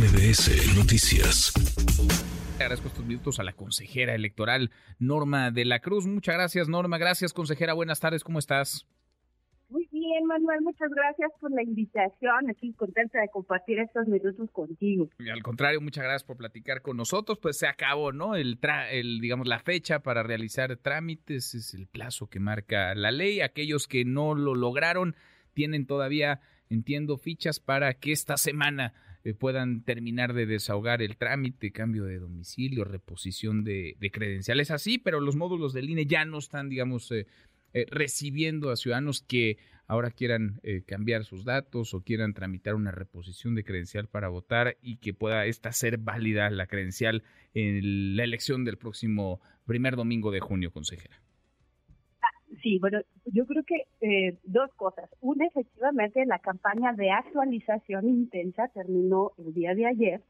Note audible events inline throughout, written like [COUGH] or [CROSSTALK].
MBS Noticias. Agradezco estos minutos a la consejera electoral Norma de la Cruz. Muchas gracias, Norma. Gracias, consejera. Buenas tardes. ¿Cómo estás? Muy bien, Manuel. Muchas gracias por la invitación. Aquí contenta de compartir estos minutos contigo. Y al contrario, muchas gracias por platicar con nosotros. Pues se acabó, ¿no? El, el digamos, la fecha para realizar trámites es el plazo que marca la ley. Aquellos que no lo lograron tienen todavía, entiendo, fichas para que esta semana eh, puedan terminar de desahogar el trámite, cambio de domicilio, reposición de, credenciales, así, pero los módulos del INE ya no están, digamos, eh, eh, recibiendo a ciudadanos que ahora quieran cambiar sus datos o quieran tramitar una reposición de credencial para votar y que pueda esta ser válida la credencial en la elección del próximo primer domingo de junio, consejera. Sí, bueno, yo creo que eh, dos cosas. Una, efectivamente, la campaña de actualización intensa terminó el día de ayer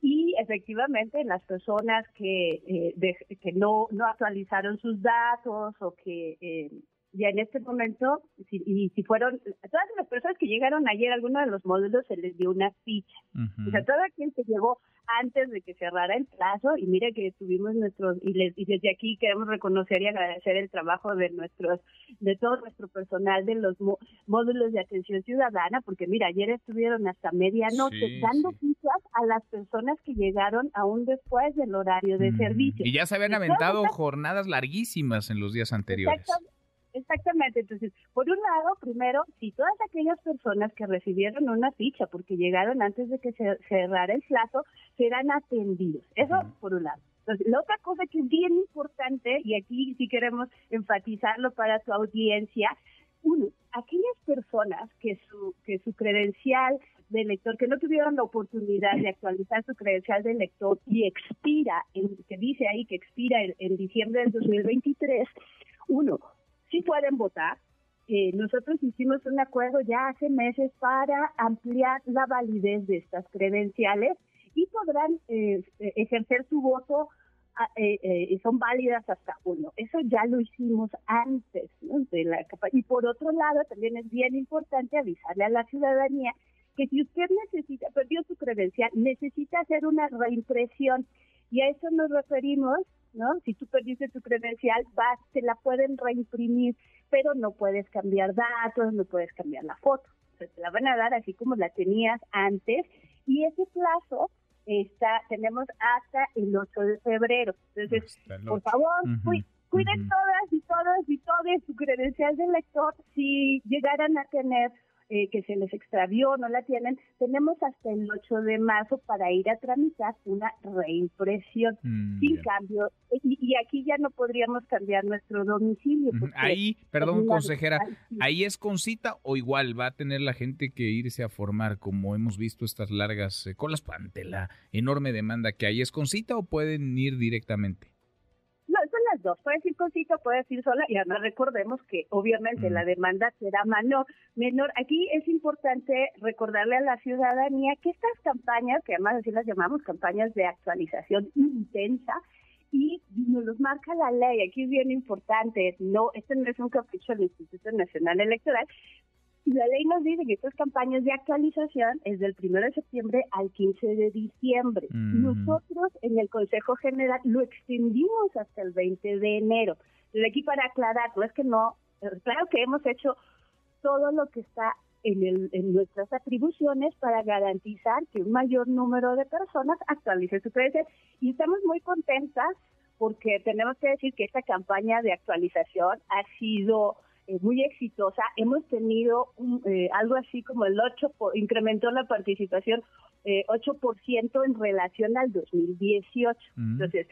y efectivamente las personas que, eh, que no, no actualizaron sus datos o que eh, ya en este momento, si, y si fueron, todas las personas que llegaron ayer a alguno de los módulos se les dio una ficha. O sea, toda quien se llegó antes de que cerrara el plazo, y mire que tuvimos nuestros, y, les, y desde aquí queremos reconocer y agradecer el trabajo de nuestros, de todo nuestro personal de los módulos de atención ciudadana, porque mira, ayer estuvieron hasta medianoche dando fichas a las personas que llegaron aún después del horario de servicio. Y ya se habían aventado jornadas larguísimas en los días anteriores. Exactamente, entonces, por un lado, primero, si todas aquellas personas que recibieron una ficha porque llegaron antes de que se cerrara el plazo, serán atendidos. Eso por un lado. Entonces, la otra cosa que es bien importante, y aquí sí queremos enfatizarlo para tu audiencia, uno, aquellas personas que su, que su credencial de elector, que no tuvieron la oportunidad de actualizar su credencial de elector y expira, en, que dice ahí que expira en, en diciembre del 2023, uno, sí pueden votar. Eh, nosotros hicimos un acuerdo ya hace meses para ampliar la validez de estas credenciales y podrán eh, ejercer su voto ah, eh, eh, son válidas hasta uno. Eso ya lo hicimos antes de la Y por otro lado, también es bien importante avisarle a la ciudadanía que si usted necesita, perdió su credencial, necesita hacer una reimpresión y a eso nos referimos ¿no? Si tú perdiste tu credencial, vas, te la pueden reimprimir, pero no puedes cambiar datos, no puedes cambiar la foto. te la van a dar así como la tenías antes y ese plazo está tenemos hasta el 8 de febrero. Entonces, por favor, cuiden todas y todos y todos su credencial de lector si llegaran a tener eh, que se les extravió, no la tienen, tenemos hasta el 8 de marzo para ir a tramitar una reimpresión mm, sin cambio. Y, aquí ya no podríamos cambiar nuestro domicilio. Ahí, perdón, consejera, ¿ahí es con cita o igual va a tener la gente que irse a formar, como hemos visto estas largas eh, colas ante la enorme demanda que hay? ¿Es con cita o pueden ir directamente? Dos. Puede decir cosita, puede decir sola, y además recordemos que obviamente la demanda será menor. menor. Aquí es importante recordarle a la ciudadanía que estas campañas, que además así las llamamos campañas de actualización intensa, y nos los marca la ley. Aquí es bien importante, no, este no es un capricho del Instituto Nacional Electoral, la ley nos dice que estas campañas de actualización es del 1 de septiembre al 15 de diciembre. Mm. Nosotros en el Consejo General lo extendimos hasta el 20 de enero. Entonces aquí para aclarar, no es que no, claro que hemos hecho todo lo que está en, el, en nuestras atribuciones para garantizar que un mayor número de personas actualice su credencial y estamos muy contentas porque tenemos que decir que esta campaña de actualización ha sido eh, muy exitosa. Hemos tenido eh, algo así como el 8, incrementó la participación eh, 8% en relación al 2018. Mm. Entonces,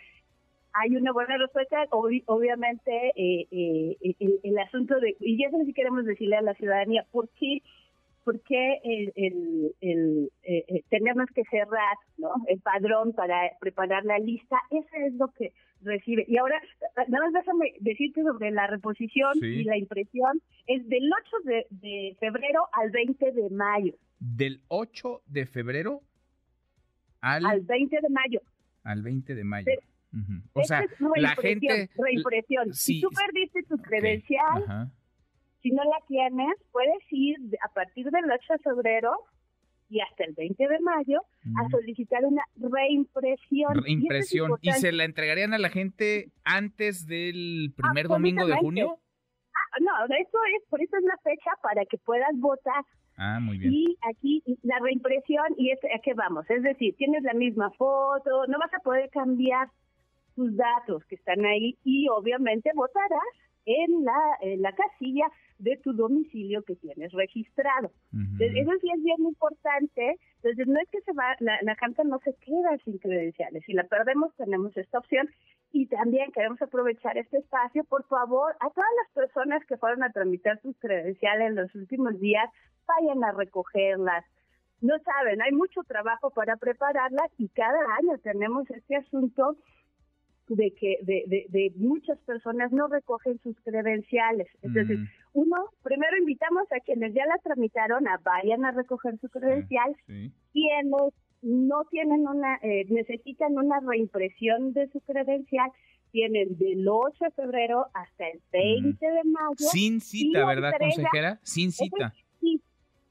hay una buena respuesta. obviamente, eh, eh, el, el, asunto de, y eso sí queremos decirle a la ciudadanía, ¿por qué? porque el, el, el eh, tenemos que cerrar ¿no? el padrón para preparar la lista, eso es lo que recibe. Y ahora, nada más déjame decirte sobre la reposición y la impresión, es del 8 de, de, febrero al 20 de mayo. ¿Del 8 de febrero al... Al 20 de mayo. Al 20 de mayo. O sea, la gente... Reimpresión. si tú perdiste tu credencial... Si no la tienes, puedes ir a partir del 8 de febrero y hasta el 20 de mayo a solicitar una reimpresión. Reimpresión. ¿Y, se la entregarían a la gente antes del primer domingo de junio? Ah, no, eso es, por eso es la fecha para que puedas votar. Ah, muy bien. Y aquí la reimpresión, y es a qué vamos, es decir, tienes la misma foto, no vas a poder cambiar tus datos que están ahí y obviamente votarás en la, en la casilla de tu domicilio que tienes registrado. eso sí es bien importante. Entonces, no es que se va, la, la gente no se queda sin credenciales. Si la perdemos, tenemos esta opción. Y también queremos aprovechar este espacio, por favor, a todas las personas que fueron a tramitar sus credenciales en los últimos días, vayan a recogerlas. No saben, hay mucho trabajo para prepararlas y cada año tenemos este asunto de que de, de, muchas personas no recogen sus credenciales. Entonces, mm. Uno, primero invitamos a quienes ya la tramitaron a vayan a recoger su credencial. Quienes no tienen una, eh, necesitan una reimpresión de su credencial, tienen del 8 de febrero hasta el 20 de mayo. Sin cita, ¿verdad, consejera? Sin cita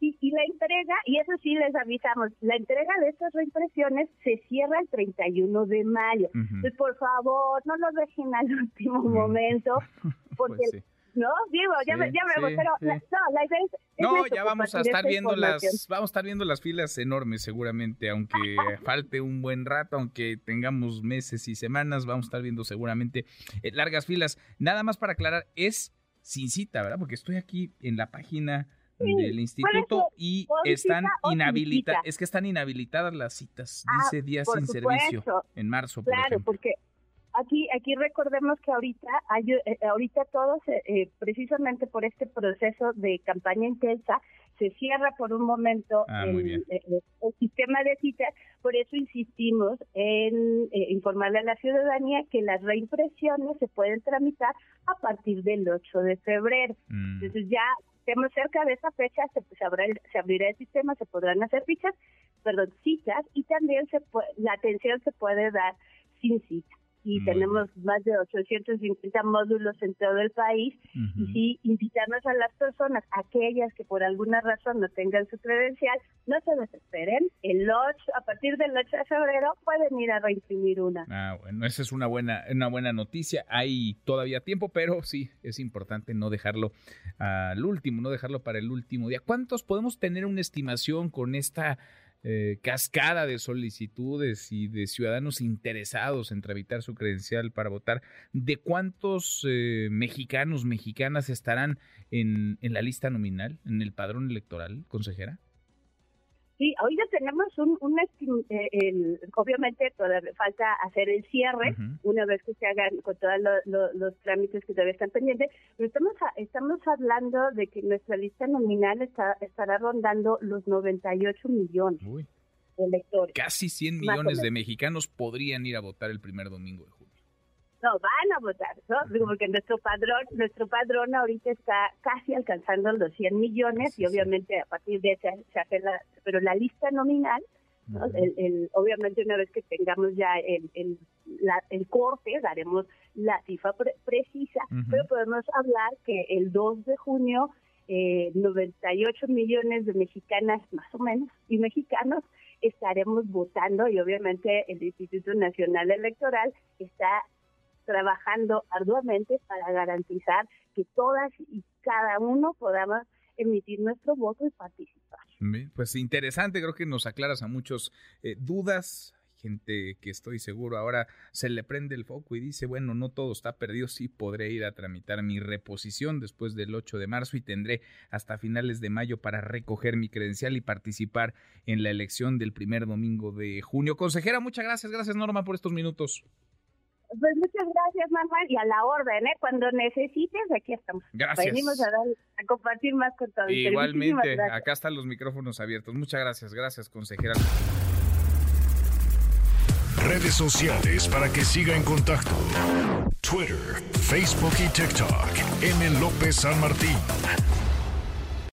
y, la entrega, y eso sí les avisamos, la entrega de estas reimpresiones se cierra el 31 de mayo. Entonces, por favor, no lo dejen al [LAUGHS] último momento, [LAUGHS] porque... No, digo, ya, me, ya me pero no, la idea es, No, ya vamos a estar viendo las vamos a estar viendo las filas enormes seguramente, aunque [LAUGHS] falte un buen rato, aunque tengamos meses y semanas, vamos a estar viendo seguramente eh, largas filas. Nada más para aclarar, es sin cita, ¿verdad? Porque estoy aquí en la página del instituto y están inhabilitadas, es que están inhabilitadas las citas, ah, dice días sin servicio en marzo. claro, porque aquí aquí recordemos que ahorita hay, eh, ahorita todos eh, eh, precisamente por este proceso de campaña intensa se cierra por un momento ah, el, sistema de citas, por eso insistimos en informarle a la ciudadanía que las reimpresiones se pueden tramitar a partir del 8 de febrero. Mm. Entonces ya estemos cerca de esa fecha, se, se, abrirá el sistema, se podrán hacer fichas, perdón, citas y también se la atención se puede dar sin cita y tenemos más de 850 módulos en todo el país y sí invitarnos a las personas, aquellas que por alguna razón no tengan su credencial, no se desesperen, el 8, a partir del 8 de febrero pueden ir a reimprimir una. Ah, bueno, esa es una buena una buena noticia, hay todavía tiempo, pero sí es importante no dejarlo al último, no dejarlo para el último día. ¿Cuántos podemos tener una estimación con esta eh, cascada de solicitudes y de ciudadanos interesados en tramitar su credencial para votar, ¿de cuántos eh, mexicanos, mexicanas estarán en, en la lista nominal, en el padrón electoral, consejera? Sí, hoy ya tenemos un, un eh, obviamente todavía falta hacer el cierre una vez que se hagan con todos los trámites que todavía están pendientes, pero estamos estamos hablando de que nuestra lista nominal está, estará rondando los 98 millones de electores. Casi 100 millones de mexicanos podrían ir a votar el primer domingo de julio. No, van a votar, ¿no? Porque nuestro padrón, nuestro padrón ahorita está casi alcanzando los 100 millones y obviamente a partir de ese se hace la, pero la lista nominal, ¿no? el, obviamente una vez que tengamos ya el, el, el corte, daremos la cifra precisa, pero podemos hablar que el 2 de junio eh, 98 millones de mexicanas más o menos y mexicanos estaremos votando y obviamente el Instituto Nacional Electoral está trabajando arduamente para garantizar que todas y cada uno podamos emitir nuestro voto y participar. Pues interesante, creo que nos aclaras a muchos eh, dudas, gente que estoy seguro ahora se le prende el foco y dice, bueno, no todo está perdido, sí podré ir a tramitar mi reposición después del 8 de marzo y tendré hasta finales de mayo para recoger mi credencial y participar en la elección del primer domingo de junio. Consejera, muchas gracias, gracias Norma por estos minutos. Pues muchas gracias, Manuel, y a la orden, ¿eh? Cuando necesites, aquí estamos. Gracias. Venimos a, a compartir más con todos. Igualmente, acá están los micrófonos abiertos. Muchas gracias, gracias, consejera. Redes sociales para que siga en contacto: Twitter, Facebook y TikTok. M. López San Martín.